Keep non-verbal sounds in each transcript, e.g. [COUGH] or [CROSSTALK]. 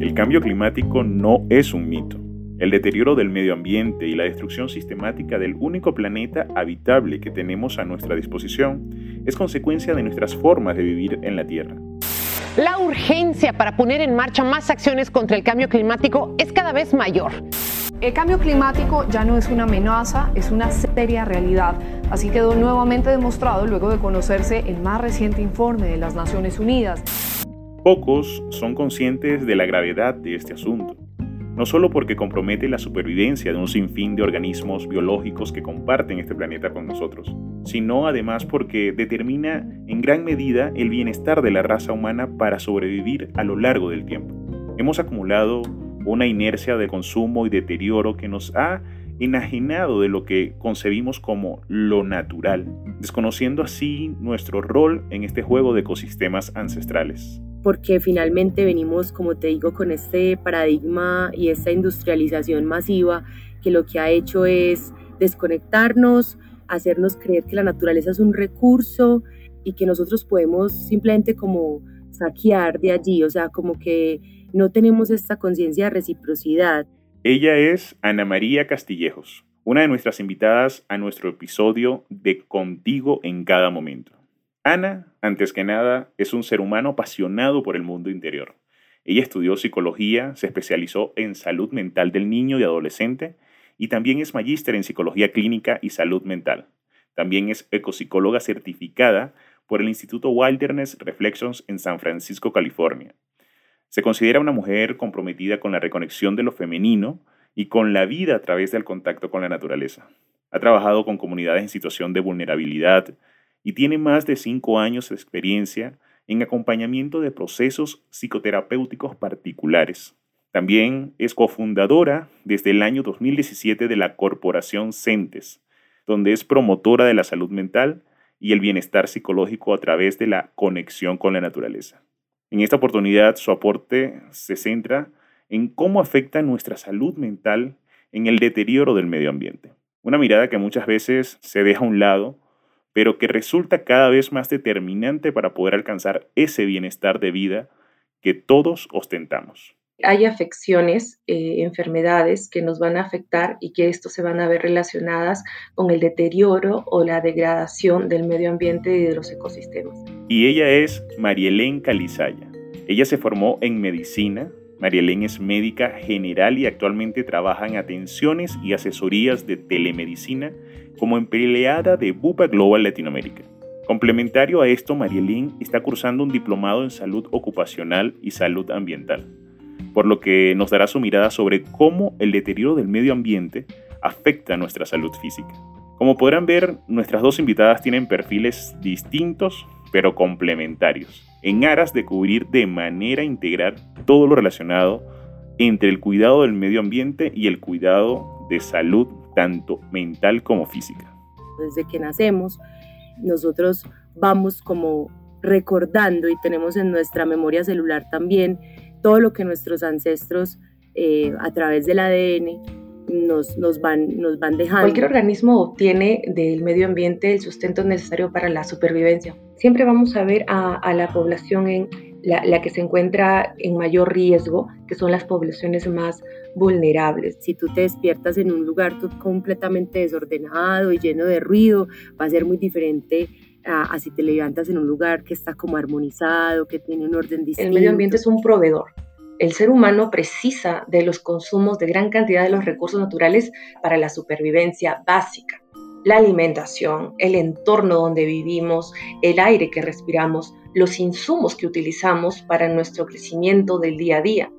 El cambio climático no es un mito. El deterioro del medio ambiente y la destrucción sistemática del único planeta habitable que tenemos a nuestra disposición es consecuencia de nuestras formas de vivir en la Tierra. La urgencia para poner en marcha más acciones contra el cambio climático es cada vez mayor. El cambio climático ya no es una amenaza, es una seria realidad. Así quedó nuevamente demostrado luego de conocerse el más reciente informe de las Naciones Unidas. Pocos son conscientes de la gravedad de este asunto no solo porque compromete la supervivencia de un sinfín de organismos biológicos que comparten este planeta con nosotros, sino además porque determina en gran medida el bienestar de la raza humana para sobrevivir a lo largo del tiempo. Hemos acumulado una inercia de consumo y deterioro que nos ha enajenado de lo que concebimos como lo natural, desconociendo así nuestro rol en este juego de ecosistemas ancestrales porque finalmente venimos, como te digo, con este paradigma y esta industrialización masiva que lo que ha hecho es desconectarnos, hacernos creer que la naturaleza es un recurso y que nosotros podemos simplemente como saquear de allí, o sea, como que no tenemos esta conciencia de reciprocidad. Ella es Ana María Castillejos, una de nuestras invitadas a nuestro episodio de Contigo en cada momento. Ana, antes que nada, es un ser humano apasionado por el mundo interior. Ella estudió psicología, se especializó en salud mental del niño y adolescente y también es magíster en psicología clínica y salud mental. También es ecopsicóloga certificada por el Instituto Wilderness Reflections en San Francisco, California. Se considera una mujer comprometida con la reconexión de lo femenino y con la vida a través del contacto con la naturaleza. Ha trabajado con comunidades en situación de vulnerabilidad, y tiene más de cinco años de experiencia en acompañamiento de procesos psicoterapéuticos particulares. También es cofundadora desde el año 2017 de la Corporación CENTES, donde es promotora de la salud mental y el bienestar psicológico a través de la conexión con la naturaleza. En esta oportunidad su aporte se centra en cómo afecta nuestra salud mental en el deterioro del medio ambiente. Una mirada que muchas veces se deja a un lado pero que resulta cada vez más determinante para poder alcanzar ese bienestar de vida que todos ostentamos. Hay afecciones, eh, enfermedades que nos van a afectar y que esto se van a ver relacionadas con el deterioro o la degradación del medio ambiente y de los ecosistemas. Y ella es Marielén Calizaya. Ella se formó en medicina, Marielén es médica general y actualmente trabaja en atenciones y asesorías de telemedicina como empleada de Bupa Global Latinoamérica. Complementario a esto, Marielén está cursando un diplomado en salud ocupacional y salud ambiental, por lo que nos dará su mirada sobre cómo el deterioro del medio ambiente afecta nuestra salud física. Como podrán ver, nuestras dos invitadas tienen perfiles distintos pero complementarios, en aras de cubrir de manera integral todo lo relacionado entre el cuidado del medio ambiente y el cuidado de salud, tanto mental como física. Desde que nacemos, nosotros vamos como recordando y tenemos en nuestra memoria celular también todo lo que nuestros ancestros eh, a través del ADN nos, nos, van, nos van dejando. Cualquier organismo obtiene del medio ambiente el sustento necesario para la supervivencia. Siempre vamos a ver a, la población en la, la, que se encuentra en mayor riesgo, que son las poblaciones más vulnerables. Si tú te despiertas en un lugar completamente desordenado y lleno de ruido, va a ser muy diferente a, a, si te levantas en un lugar que está como armonizado, que tiene un orden distinto. El medio ambiente es un proveedor el ser humano precisa de los consumos de gran cantidad de los recursos naturales para la supervivencia básica. La alimentación, el entorno donde vivimos, el aire que respiramos, los insumos que utilizamos para nuestro crecimiento del día a día.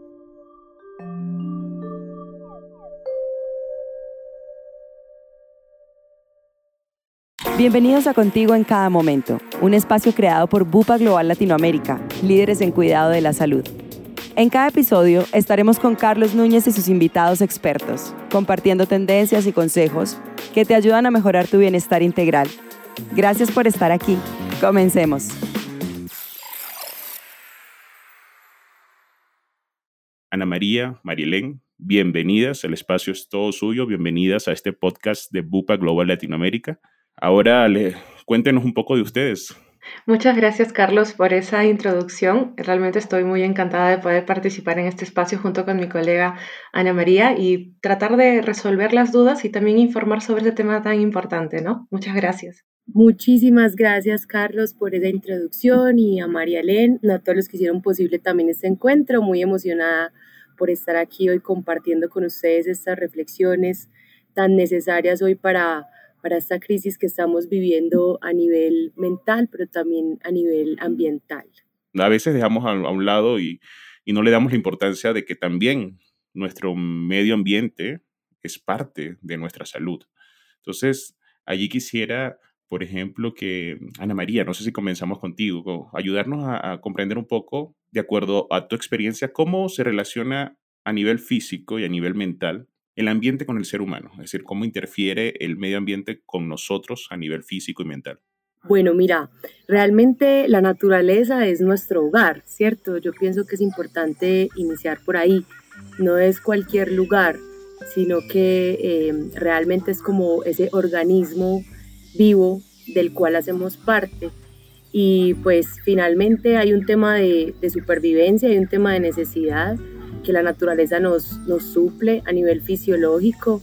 Bienvenidos a Contigo en cada momento, un espacio creado por Bupa Global Latinoamérica, líderes en cuidado de la salud. En cada episodio estaremos con Carlos Núñez y sus invitados expertos, compartiendo tendencias y consejos que te ayudan a mejorar tu bienestar integral. Gracias por estar aquí. Comencemos. Ana María, Marielén, bienvenidas. El espacio es todo suyo. Bienvenidas a este podcast de Bupa Global Latinoamérica. Ahora cuéntenos un poco de ustedes. Muchas gracias, Carlos, por esa introducción. Realmente estoy muy encantada de poder participar en este espacio junto con mi colega Ana María y tratar de resolver las dudas y también informar sobre este tema tan importante, ¿no? Muchas gracias. Muchísimas gracias, Carlos, por esa introducción y a María Elena, a todos los que hicieron posible también este encuentro. Muy emocionada por estar aquí hoy compartiendo con ustedes estas reflexiones tan necesarias hoy para para esta crisis que estamos viviendo a nivel mental, pero también a nivel ambiental. A veces dejamos a, un lado y, y, no le damos la importancia de que también nuestro medio ambiente es parte de nuestra salud. Entonces, allí quisiera, por ejemplo, que Ana María, no sé si comenzamos contigo, ayudarnos a, a comprender un poco, de acuerdo a tu experiencia, cómo se relaciona a nivel físico y a nivel mental el ambiente con el ser humano, es decir, cómo interfiere el medio ambiente con nosotros a nivel físico y mental. Bueno, mira, realmente la naturaleza es nuestro hogar, ¿cierto? Yo pienso que es importante iniciar por ahí. No es cualquier lugar, sino que em, realmente es como ese organismo vivo del cual hacemos parte. Y pues finalmente hay un tema de, supervivencia, hay un tema de necesidad que la naturaleza nos, nos suple a nivel fisiológico,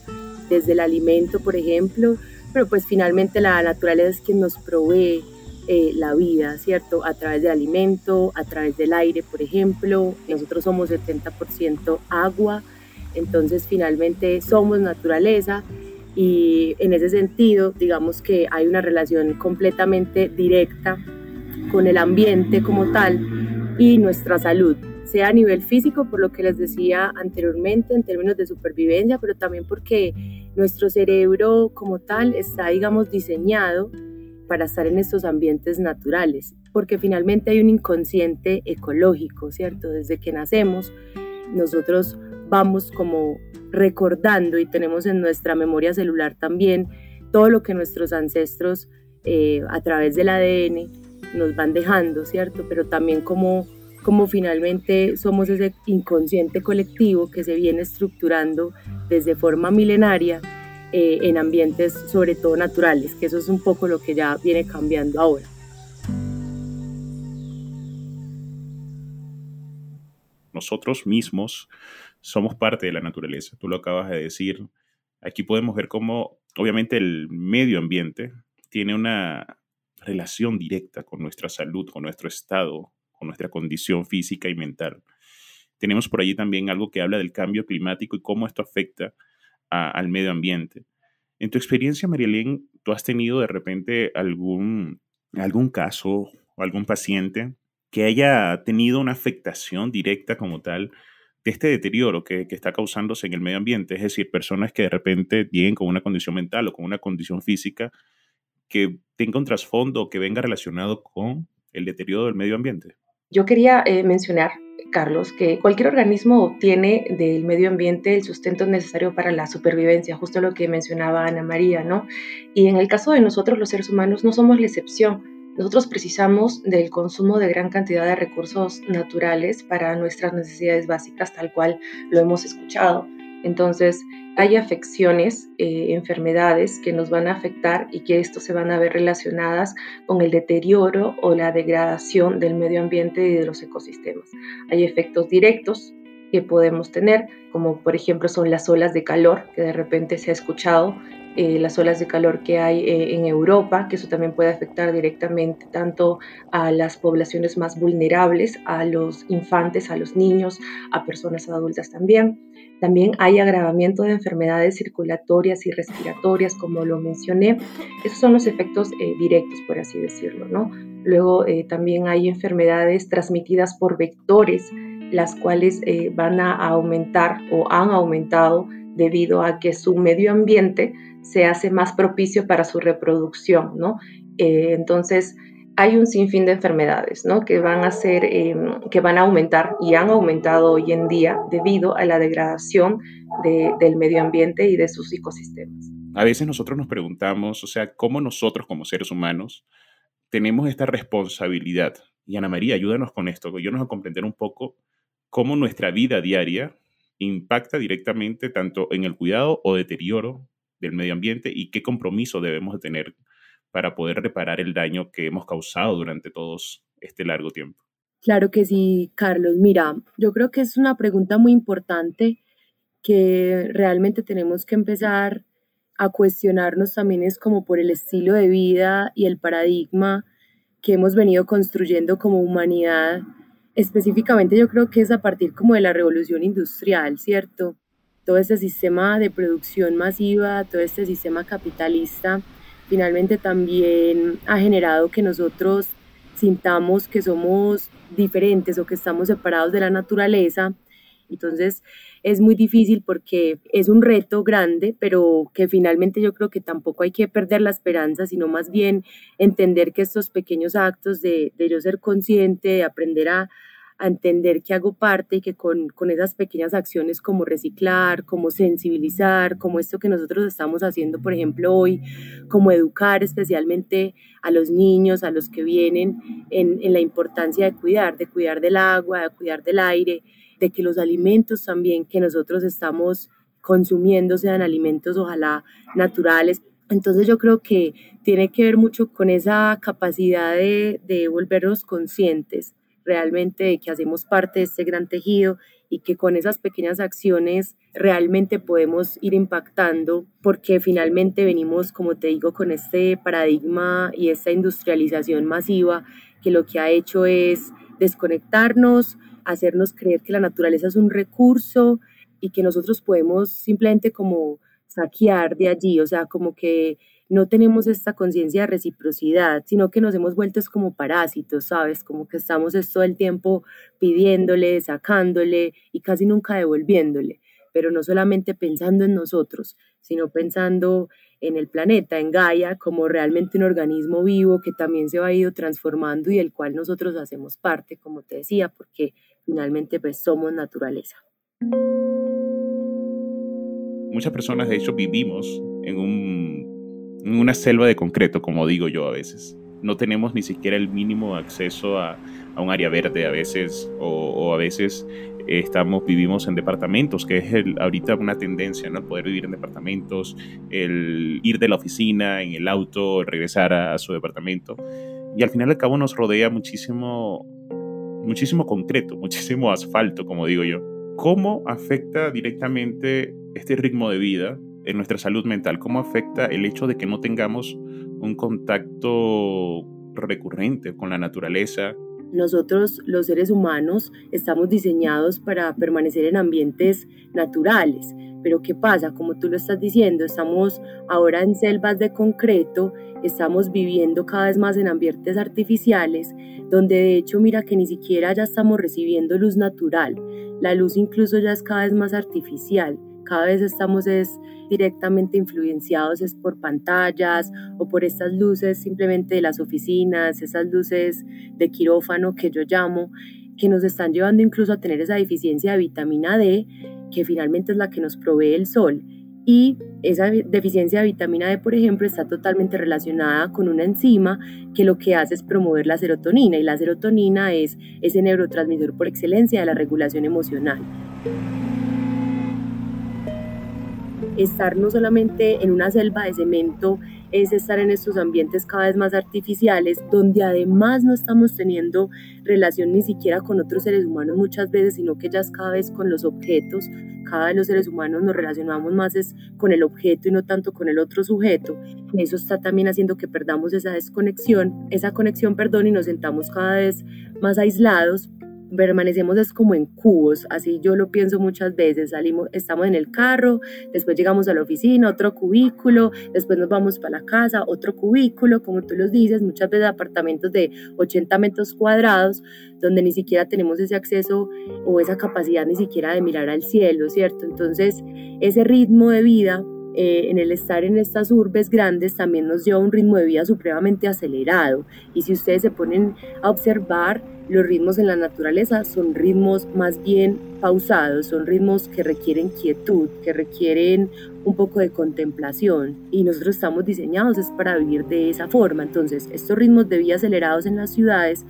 desde el alimento, por ejemplo, pero pues finalmente la naturaleza es quien nos provee eh, la vida, ¿cierto? A través del alimento, a través del aire, por ejemplo. Nosotros somos 70% agua, entonces finalmente somos naturaleza y en ese sentido, digamos que hay una relación completamente directa con el ambiente como tal y nuestra salud sea a nivel físico, por lo que les decía anteriormente, en términos de supervivencia, pero también porque nuestro cerebro como tal está, digamos, diseñado para estar en estos ambientes naturales, porque finalmente hay un inconsciente ecológico, ¿cierto? Desde que nacemos, nosotros vamos como recordando y tenemos en nuestra memoria celular también todo lo que nuestros ancestros eh, a través del ADN nos van dejando, ¿cierto? Pero también como como finalmente somos ese inconsciente colectivo que se viene estructurando desde forma milenaria eh, en ambientes sobre todo naturales, que eso es un poco lo que ya viene cambiando ahora. Nosotros mismos somos parte de la naturaleza, tú lo acabas de decir. Aquí podemos ver cómo, obviamente, el medio ambiente tiene una relación directa con nuestra salud, con nuestro estado con nuestra condición física y mental. Tenemos por allí también algo que habla del cambio climático y cómo esto afecta al medio ambiente. En tu experiencia, Marielén, ¿tú has tenido de repente algún, algún caso o algún paciente que haya tenido una afectación directa como tal de este deterioro que, está causándose en el medio ambiente? Es decir, personas que de repente lleguen con una condición mental o con una condición física que tenga un trasfondo que venga relacionado con el deterioro del medio ambiente. Yo quería eh, mencionar, Carlos, que cualquier organismo obtiene del medio ambiente el sustento necesario para la supervivencia, justo lo que mencionaba Ana María, ¿no? Y en el caso de nosotros, los seres humanos, no somos la excepción. Nosotros precisamos del consumo de gran cantidad de recursos naturales para nuestras necesidades básicas, tal cual lo hemos escuchado. Entonces, hay afecciones, eh, enfermedades que nos van a afectar y que esto se van a ver relacionadas con el deterioro o la degradación del medio ambiente y de los ecosistemas. Hay efectos directos que podemos tener, como por ejemplo son las olas de calor, que de repente se ha escuchado, eh, las olas de calor que hay eh, en Europa, que eso también puede afectar directamente tanto a las poblaciones más vulnerables, a los infantes, a los niños, a personas adultas también. También hay agravamiento de enfermedades circulatorias y respiratorias, como lo mencioné. Esos son los efectos eh, directos, por así decirlo, ¿no? Luego eh, también hay enfermedades transmitidas por vectores, las cuales eh, van a aumentar o han aumentado debido a que su medio ambiente se hace más propicio para su reproducción, ¿no? entonces, hay un sinfín de enfermedades ¿no? que, van a ser, em, que van a aumentar y han aumentado hoy en día debido a la degradación del medio ambiente y de sus ecosistemas. A veces nosotros nos preguntamos, o sea, cómo nosotros como seres humanos tenemos esta responsabilidad. Y Ana María, ayúdanos con esto, ayúdanos a comprender un poco cómo nuestra vida diaria impacta directamente tanto en el cuidado o deterioro del medio ambiente y qué compromiso debemos de tener para poder reparar el daño que hemos causado durante todos este largo tiempo? Claro que sí, Carlos. Mira, yo creo que es una pregunta muy importante que realmente tenemos que empezar a cuestionarnos también es como por el estilo de vida y el paradigma que hemos venido construyendo como humanidad. Específicamente yo creo que es a partir como de la revolución industrial, ¿cierto? Todo este sistema de producción masiva, todo este sistema capitalista, finalmente también ha generado que nosotros sintamos que somos diferentes o que estamos separados de la naturaleza. Entonces, es muy difícil porque es un reto grande, pero que finalmente yo creo que tampoco hay que perder la esperanza, sino más bien entender que estos pequeños actos de, de yo ser consciente, de aprender a, a entender que hago parte y que con, con, esas pequeñas acciones como reciclar, como sensibilizar, como esto que nosotros estamos haciendo, por ejemplo, hoy, como educar especialmente a los niños, a los que vienen en, en la importancia de cuidar, de cuidar del agua, de cuidar del aire, de que los alimentos también que nosotros estamos consumiendo sean alimentos ojalá naturales. Entonces yo creo que tiene que ver mucho con esa capacidad de, de volvernos conscientes realmente que hacemos parte de este gran tejido y que con esas pequeñas acciones realmente podemos ir impactando porque finalmente venimos, como te digo, con este paradigma y esta industrialización masiva que lo que ha hecho es desconectarnos, hacernos creer que la naturaleza es un recurso y que nosotros podemos simplemente como saquear de allí, o sea, como que no tenemos esta conciencia de reciprocidad, sino que nos hemos vuelto como parásitos, ¿sabes? Como que estamos todo el tiempo pidiéndole, sacándole y casi nunca devolviéndole, pero no solamente pensando en nosotros, sino pensando en el planeta, en Gaia, como realmente un organismo vivo que también se ha ido transformando y del cual nosotros hacemos parte, como te decía, porque finalmente pues somos naturaleza. Muchas personas de hecho vivimos en, un, una selva de concreto, como digo yo a veces. No tenemos ni siquiera el mínimo acceso a, a un área verde a veces, o, o a veces estamos, vivimos en departamentos, que es el, ahorita una tendencia, ¿no? Poder vivir en departamentos, el ir de la oficina en el auto, regresar a, a su departamento. Y al final al cabo nos rodea muchísimo muchísimo concreto, [LAUGHS] muchísimo asfalto, como digo yo. ¿Cómo afecta directamente este ritmo de vida en nuestra salud mental? ¿Cómo afecta el hecho de que no tengamos un contacto recurrente con la naturaleza? Nosotros, los seres humanos, estamos diseñados para permanecer en ambientes naturales, pero ¿qué pasa? Como tú lo estás diciendo, estamos ahora en selvas de concreto, estamos viviendo cada vez más en ambientes artificiales, donde de hecho mira que ni siquiera ya estamos recibiendo luz natural. La luz incluso ya es cada vez más artificial. Cada vez estamos es directamente influenciados es por pantallas o por estas luces simplemente de las oficinas, esas luces de quirófano que yo llamo, que nos están llevando incluso a tener esa deficiencia de vitamina D que finalmente es la que nos provee el sol. Y esa deficiencia de vitamina D, por ejemplo, está totalmente relacionada con una enzima que lo que hace es promover la serotonina y la serotonina es ese neurotransmisor por excelencia de la regulación emocional. Estar no solamente en una selva de cemento es estar en estos ambientes cada vez más artificiales, donde además no estamos teniendo relación ni siquiera con otros seres humanos muchas veces, sino que ya es cada vez con los objetos. Cada vez los seres humanos nos relacionamos más es con el objeto y no tanto con el otro sujeto. Eso está también haciendo que perdamos esa desconexión, esa conexión, perdón, y nos sentamos cada vez más aislados permanecemos es como en cubos, así yo lo pienso muchas veces, salimos, estamos en el carro, después llegamos a la oficina, otro cubículo, después nos vamos para la casa, otro cubículo, como tú los dices, muchas veces apartamentos de 80 metros cuadrados, donde ni siquiera tenemos ese acceso o esa capacidad ni siquiera de mirar al cielo, ¿cierto? Entonces, ese ritmo de vida eh, en el estar en estas urbes grandes también nos a un ritmo de vida supremamente acelerado. Y si ustedes se ponen a observar, los ritmos en la naturaleza son ritmos más bien pausados, son ritmos que requieren quietud, que requieren un poco de contemplación y nosotros estamos diseñados es para vivir de esa forma. Entonces, estos ritmos de vida acelerados en las ciudades,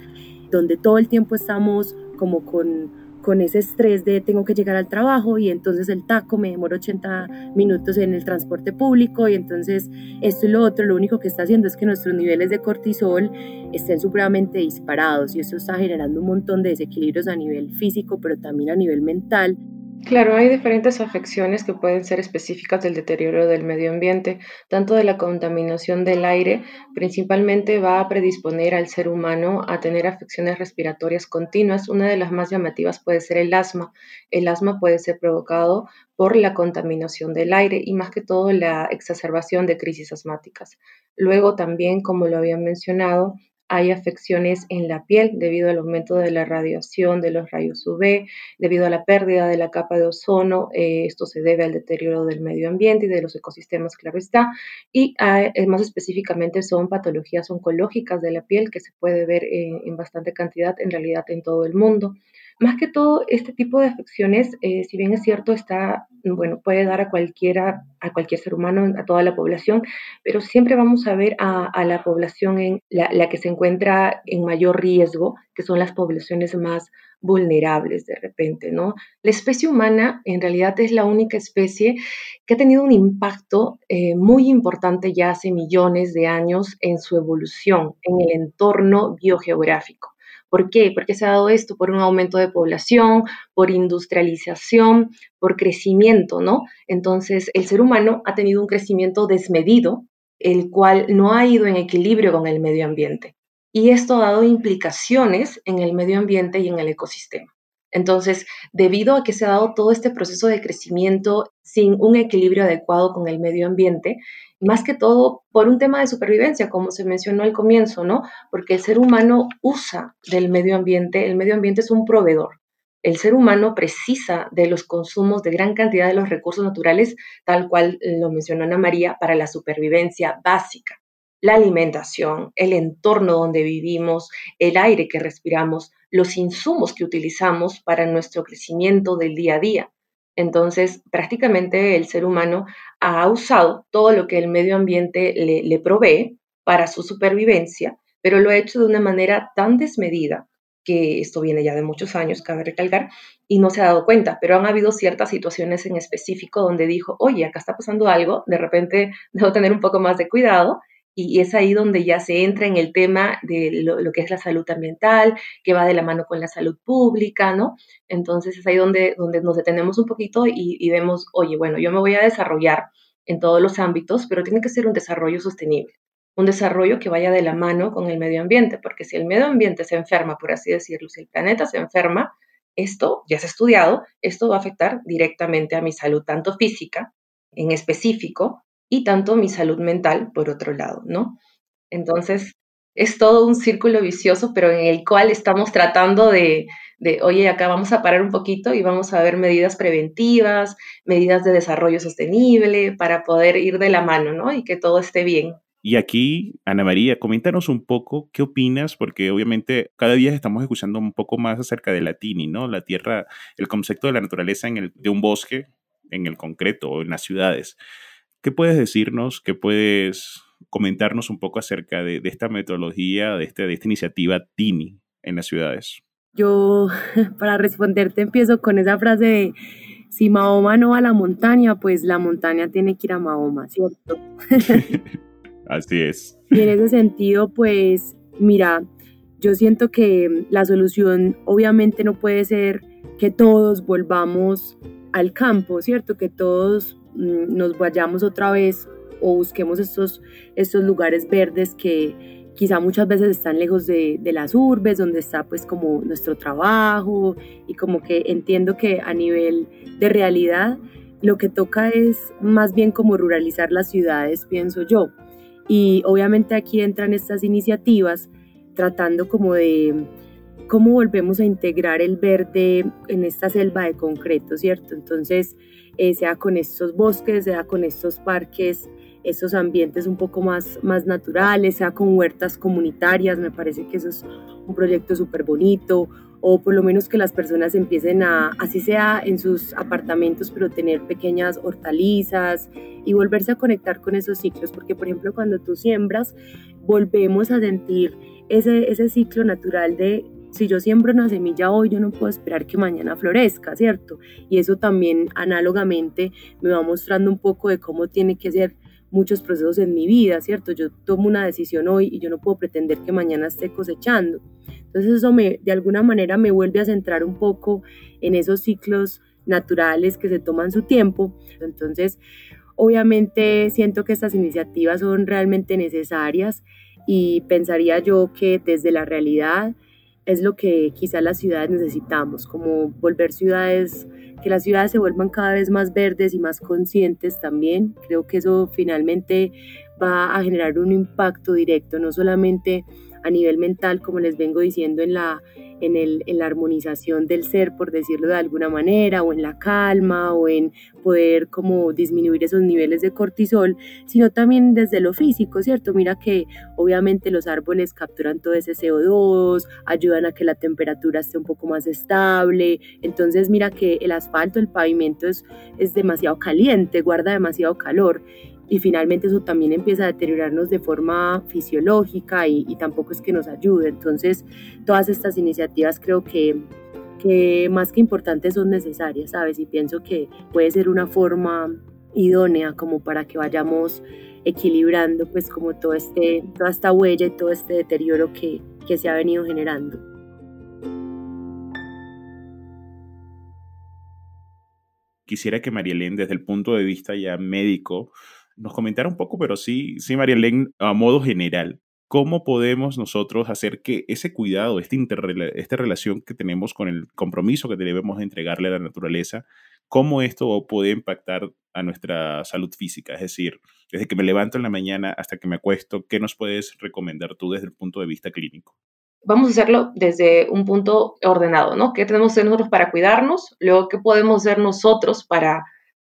donde todo el tiempo estamos como con con ese estrés de tengo que llegar al trabajo y entonces el taco me demora 80 minutos en el transporte público y entonces esto y lo otro, lo único que está haciendo es que nuestros niveles de cortisol estén supremamente disparados y eso está generando un montón de desequilibrios a nivel físico, pero también a nivel mental. Claro, hay diferentes afecciones que pueden ser específicas del deterioro del medio ambiente, tanto de la contaminación del aire, principalmente va a predisponer al ser humano a tener afecciones respiratorias continuas. Una de las más llamativas puede ser el asma. El asma puede ser provocado por la contaminación del aire y más que todo la exacerbación de crisis asmáticas. Luego también, como lo había mencionado, hay afecciones en la piel debido al aumento de la radiación de los rayos UV, debido a la pérdida de la capa de ozono. Eh, esto se debe al deterioro del medio ambiente y de los ecosistemas, claro está. Y ah, eh, más específicamente son patologías oncológicas de la piel que se puede ver en bastante cantidad en realidad en todo el mundo. Más que todo, este tipo de afecciones, eh, si bien es cierto, está, bueno, puede dar a cualquiera, a cualquier ser humano, a toda la población, pero siempre vamos a ver a, la población en la, que se encuentra en mayor riesgo, que son las poblaciones más vulnerables de repente, ¿no? La especie humana en realidad es la única especie que ha tenido un impacto eh, muy importante ya hace millones de años en su evolución, en el entorno biogeográfico. ¿Por qué? Porque se ha dado esto por un aumento de población, por industrialización, por crecimiento, ¿no? Entonces, el ser humano ha tenido un crecimiento desmedido, el cual no ha ido en equilibrio con el medio ambiente. Y esto ha dado implicaciones en el medio ambiente y en el ecosistema. Entonces, debido a que se ha dado todo este proceso de crecimiento sin un equilibrio adecuado con el medio ambiente, más que todo por un tema de supervivencia, como se mencionó al comienzo, ¿no? Porque el ser humano usa del medio ambiente, el medio ambiente es un proveedor. El ser humano precisa de los consumos de gran cantidad de los recursos naturales, tal cual lo mencionó Ana María, para la supervivencia básica. La alimentación, el entorno donde vivimos, el aire que respiramos, los insumos que utilizamos para nuestro crecimiento del día a día. Entonces, prácticamente el ser humano ha usado todo lo que el medio ambiente le, provee para su supervivencia, pero lo ha hecho de una manera tan desmedida que esto viene ya de muchos años, cabe recalcar, y no se ha dado cuenta, pero han habido ciertas situaciones en específico donde dijo, oye, acá está pasando algo, de repente debo tener un poco más de cuidado, y es ahí donde ya se entra en el tema de lo, que es la salud ambiental, que va de la mano con la salud pública, ¿no? Entonces es ahí donde, donde nos detenemos un poquito y, y vemos, oye, bueno, yo me voy a desarrollar en todos los ámbitos, pero tiene que ser un desarrollo sostenible, un desarrollo que vaya de la mano con el medio ambiente, porque si el medio ambiente se enferma, por así decirlo, si el planeta se enferma, esto ya se ha estudiado, esto va a afectar directamente a mi salud, tanto física en específico, y tanto mi salud mental por otro lado, ¿no? Entonces, es todo un círculo vicioso, pero en el cual estamos tratando de, de, oye, acá vamos a parar un poquito y vamos a ver medidas preventivas, medidas de desarrollo sostenible para poder ir de la mano, ¿no? Y que todo esté bien. Y aquí, Ana María, coméntanos un poco qué opinas, porque obviamente cada día estamos escuchando un poco más acerca de la TINI, ¿no? La tierra, el concepto de la naturaleza en el, de un bosque en el concreto o en las ciudades. ¿Qué puedes decirnos? ¿Qué puedes comentarnos un poco acerca de, esta metodología, de, este, de esta iniciativa TINI en las ciudades? Yo, [LAUGHS] para responderte, empiezo con esa frase de, si Mahoma no va a la montaña, pues la montaña tiene que ir a Mahoma, ¿cierto? [LAUGHS] [LAUGHS] Así es. Y en ese sentido, pues, mira, yo siento que la solución obviamente no puede ser que todos volvamos al campo, ¿cierto? Que todos nos vayamos otra vez o busquemos estos, estos lugares verdes que quizá muchas veces están lejos de, de, las urbes, donde está pues como nuestro trabajo y como que entiendo que a nivel de realidad lo que toca es más bien como ruralizar las ciudades, pienso yo. Y obviamente aquí entran estas iniciativas tratando como de cómo volvemos a integrar el verde en esta selva de concreto, ¿cierto? Entonces, eh, sea con estos bosques, sea con estos parques, estos ambientes un poco más, más naturales, sea con huertas comunitarias, me parece que eso es un proyecto súper bonito, o por lo menos que las personas empiecen a, así sea en sus apartamentos, pero tener pequeñas hortalizas y volverse a conectar con esos ciclos, porque por ejemplo cuando tú siembras, volvemos a sentir ese, ese ciclo natural de si yo siembro una semilla hoy, yo no puedo esperar que mañana florezca, ¿cierto? Y eso también análogamente me va mostrando un poco de cómo tiene que ser muchos procesos en mi vida, ¿cierto? Yo tomo una decisión hoy y yo no puedo pretender que mañana esté cosechando. Entonces eso de alguna manera me vuelve a centrar un poco en esos ciclos naturales que se toman su tiempo. Entonces, obviamente siento que estas iniciativas son realmente necesarias y pensaría yo que desde la realidad es lo que quizás las ciudades necesitamos, como volver ciudades, que las ciudades se vuelvan cada vez más verdes y más conscientes también. Creo que eso finalmente va a generar un impacto directo, no solamente a nivel mental, como les vengo diciendo, en la, en, el, en la armonización del ser, por decirlo de alguna manera, o en la calma, o en poder como disminuir esos niveles de cortisol, sino también desde lo físico, ¿cierto? Mira que obviamente los árboles capturan todo ese CO2, ayudan a que la temperatura esté un poco más estable, entonces mira que el asfalto, el pavimento es, es demasiado caliente, guarda demasiado calor y finalmente eso también empieza a deteriorarnos de forma fisiológica y, tampoco es que nos ayude. Entonces, todas estas iniciativas creo que, que más que importantes son necesarias, ¿sabes? Y pienso que puede ser una forma idónea como para que vayamos equilibrando pues como todo este, toda esta huella y todo este deterioro que, que se ha venido generando. Quisiera que María Elena, desde el punto de vista ya médico, nos comentara un poco, pero sí, sí, María Elena, a modo general, ¿cómo podemos nosotros hacer que ese cuidado, esta, esta relación que tenemos con el compromiso que debemos entregarle a la naturaleza, cómo esto puede impactar a nuestra salud física? Es decir, desde que me levanto en la mañana hasta que me acuesto, ¿qué nos puedes recomendar tú desde el punto de vista clínico? Vamos a hacerlo desde un punto ordenado, ¿no? ¿Qué tenemos que hacer nosotros para cuidarnos? Luego, ¿qué podemos hacer nosotros para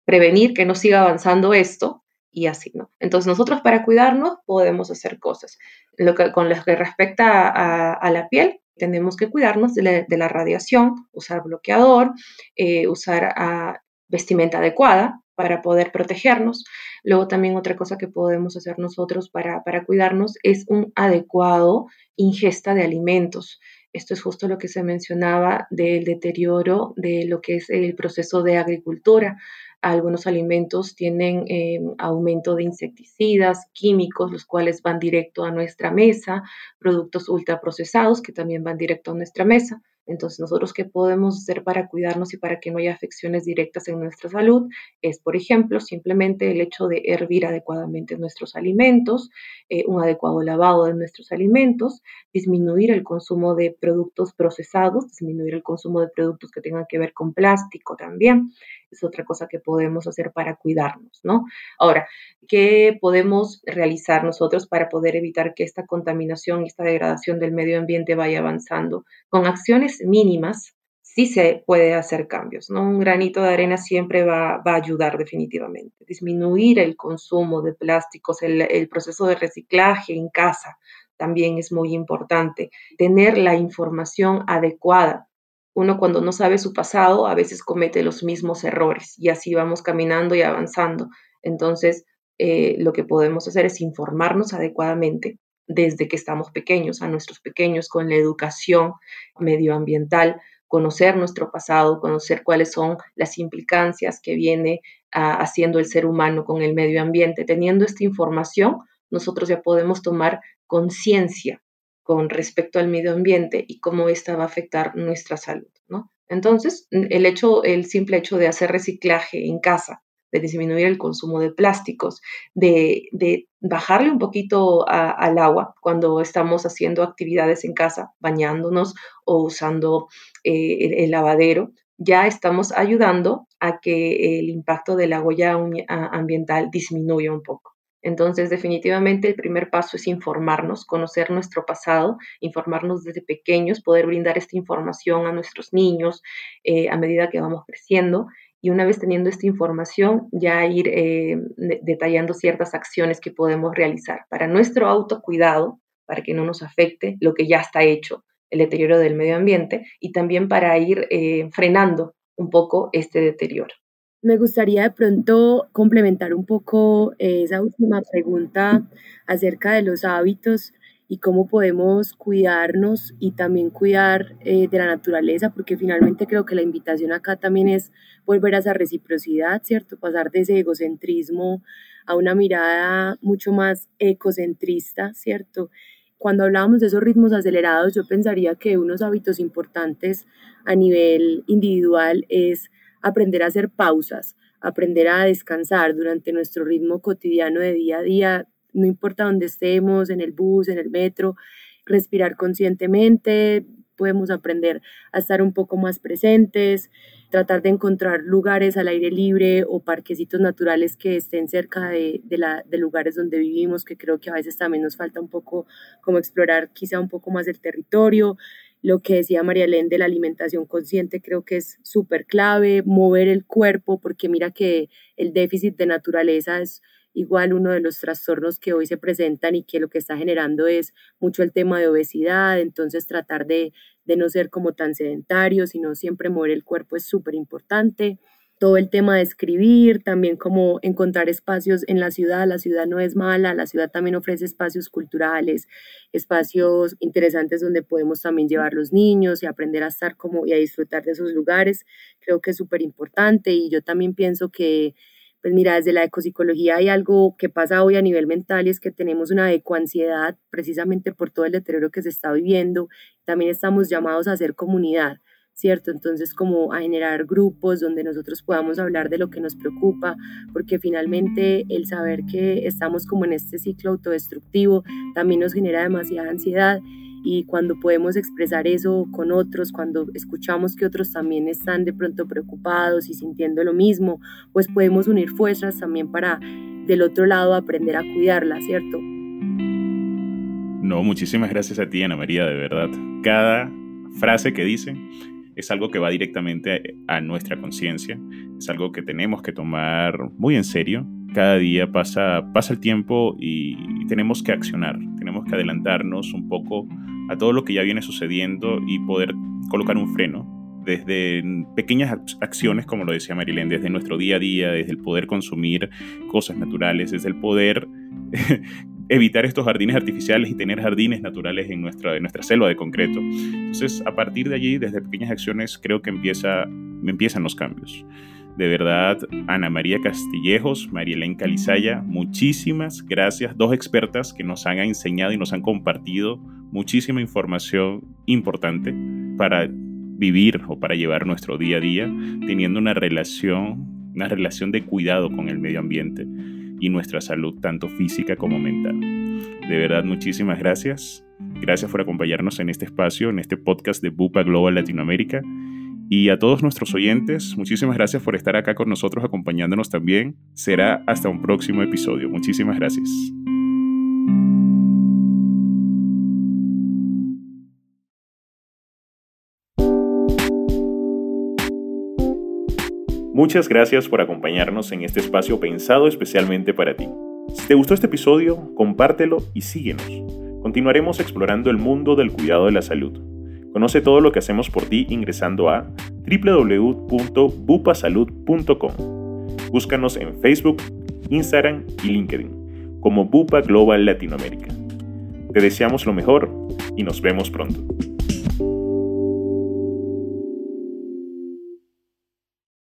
prevenir que no siga avanzando esto? Y así, ¿no? Entonces nosotros para cuidarnos podemos hacer cosas. Lo que, con lo que respecta a, la piel, tenemos que cuidarnos de la, radiación, usar bloqueador, eh, usar ah, vestimenta adecuada para poder protegernos. Luego también otra cosa que podemos hacer nosotros para, para cuidarnos es un adecuado ingesta de alimentos. Esto es justo lo que se mencionaba del deterioro de lo que es el proceso de agricultura. Algunos alimentos tienen eh, aumento de insecticidas, químicos, los cuales van directo a nuestra mesa, productos ultraprocesados que también van directo a nuestra mesa. Entonces, nosotros qué podemos hacer para cuidarnos y para que no haya afecciones directas en nuestra salud es, por ejemplo, simplemente el hecho de hervir adecuadamente nuestros alimentos, eh, un adecuado lavado de nuestros alimentos, disminuir el consumo de productos procesados, disminuir el consumo de productos que tengan que ver con plástico también. Es otra cosa que podemos hacer para cuidarnos, ¿no? Ahora, ¿qué podemos realizar nosotros para poder evitar que esta contaminación y esta degradación del medio ambiente vaya avanzando? Con acciones mínimas, sí se puede hacer cambios, ¿no? Un granito de arena siempre va, a ayudar definitivamente. Disminuir el consumo de plásticos, el, el, proceso de reciclaje en casa también es muy importante. Tener la información adecuada uno cuando no sabe su pasado a veces comete los mismos errores y así vamos caminando y avanzando. Entonces, eh, lo que podemos hacer es informarnos adecuadamente desde que estamos pequeños, a nuestros pequeños, con la educación medioambiental, conocer nuestro pasado, conocer cuáles son las implicancias que viene ah, haciendo el ser humano con el medio ambiente. Teniendo esta información, nosotros ya podemos tomar conciencia con respecto al medio ambiente y cómo esta va a afectar nuestra salud, ¿no? Entonces, el hecho, el simple hecho de hacer reciclaje en casa, de disminuir el consumo de plásticos, de, bajarle un poquito al agua cuando estamos haciendo actividades en casa, bañándonos o usando eh, el, lavadero, ya estamos ayudando a que el impacto de la huella ambiental disminuya un poco. Entonces, definitivamente el primer paso es informarnos, conocer nuestro pasado, informarnos desde pequeños, poder brindar esta información a nuestros niños eh, a medida que vamos creciendo y una vez teniendo esta información, ya ir eh, detallando ciertas acciones que podemos realizar para nuestro autocuidado, para que no nos afecte lo que ya está hecho, el deterioro del medio ambiente, y también para ir eh, frenando un poco este deterioro. Me gustaría de pronto complementar un poco eh, esa última pregunta acerca de los hábitos y cómo podemos cuidarnos y también cuidar eh, de la naturaleza, porque finalmente creo que la invitación acá también es volver a esa reciprocidad, ¿cierto? Pasar de ese egocentrismo a una mirada mucho más ecocentrista, ¿cierto? Cuando hablábamos de esos ritmos acelerados, yo pensaría que unos hábitos importantes a nivel individual es aprender a hacer pausas, aprender a descansar durante nuestro ritmo cotidiano de día a día, no importa dónde estemos, en el bus, en el metro, respirar conscientemente, podemos aprender a estar un poco más presentes, tratar de encontrar lugares al aire libre o parquecitos naturales que estén cerca de, la, de, lugares donde vivimos, que creo que a veces también nos falta un poco como explorar quizá un poco más el territorio. Lo que decía María Elena de la alimentación consciente creo que es súper clave, mover el cuerpo, porque mira que el déficit de naturaleza es igual uno de los trastornos que hoy se presentan y que lo que está generando es mucho el tema de obesidad, entonces tratar de, de no ser como tan sedentario, sino siempre mover el cuerpo es súper importante. Todo el tema de escribir, también como encontrar espacios en la ciudad, la ciudad no es mala, la ciudad también ofrece espacios culturales, espacios interesantes donde podemos también llevar los niños y aprender a estar como y a disfrutar de esos lugares, creo que es súper importante y yo también pienso que pues mira, desde la ecopsicología hay algo que pasa hoy a nivel mental y es que tenemos una ecoansiedad precisamente por todo el deterioro que se está viviendo. También estamos llamados a hacer comunidad, ¿cierto? Entonces como a generar grupos donde nosotros podamos hablar de lo que nos preocupa, porque finalmente el saber que estamos como en este ciclo autodestructivo también nos genera demasiada ansiedad y cuando podemos expresar eso con otros, cuando escuchamos que otros también están de pronto preocupados y sintiendo lo mismo, pues podemos unir fuerzas también para del otro lado aprender a cuidarla, ¿cierto? No, muchísimas gracias a ti, Ana María, de verdad. Cada frase que dice es algo que va directamente a nuestra conciencia, es algo que tenemos que tomar muy en serio. Cada día pasa, pasa el tiempo y tenemos que accionar, tenemos que adelantarnos un poco a todo lo que ya viene sucediendo y poder colocar un freno desde pequeñas acciones, como lo decía Marilén, desde nuestro día a día, desde el poder consumir cosas naturales, desde el poder [LAUGHS] evitar estos jardines artificiales y tener jardines naturales en nuestra, en nuestra selva de concreto. Entonces, a partir de allí, desde pequeñas acciones, creo que empieza, empiezan los cambios. De verdad, Ana María Castillejos, María Elena Calizaya, muchísimas gracias. Dos expertas que nos han enseñado y nos han compartido muchísima información importante para vivir o para llevar nuestro día a día teniendo una relación, una relación de cuidado con el medio ambiente y nuestra salud, tanto física como mental. De verdad, muchísimas gracias. Gracias por acompañarnos en este espacio, en este podcast de Bupa Global Latinoamérica. Y a todos nuestros oyentes, muchísimas gracias por estar acá con nosotros acompañándonos también. Será hasta un próximo episodio. Muchísimas gracias. Muchas gracias por acompañarnos en este espacio pensado especialmente para ti. Si te gustó este episodio, compártelo y síguenos. Continuaremos explorando el mundo del cuidado de la salud Conoce todo lo que hacemos por ti ingresando a www.bupasalud.com. Búscanos en Facebook, Instagram y LinkedIn como Bupa Global Latinoamérica. Te deseamos lo mejor y nos vemos pronto.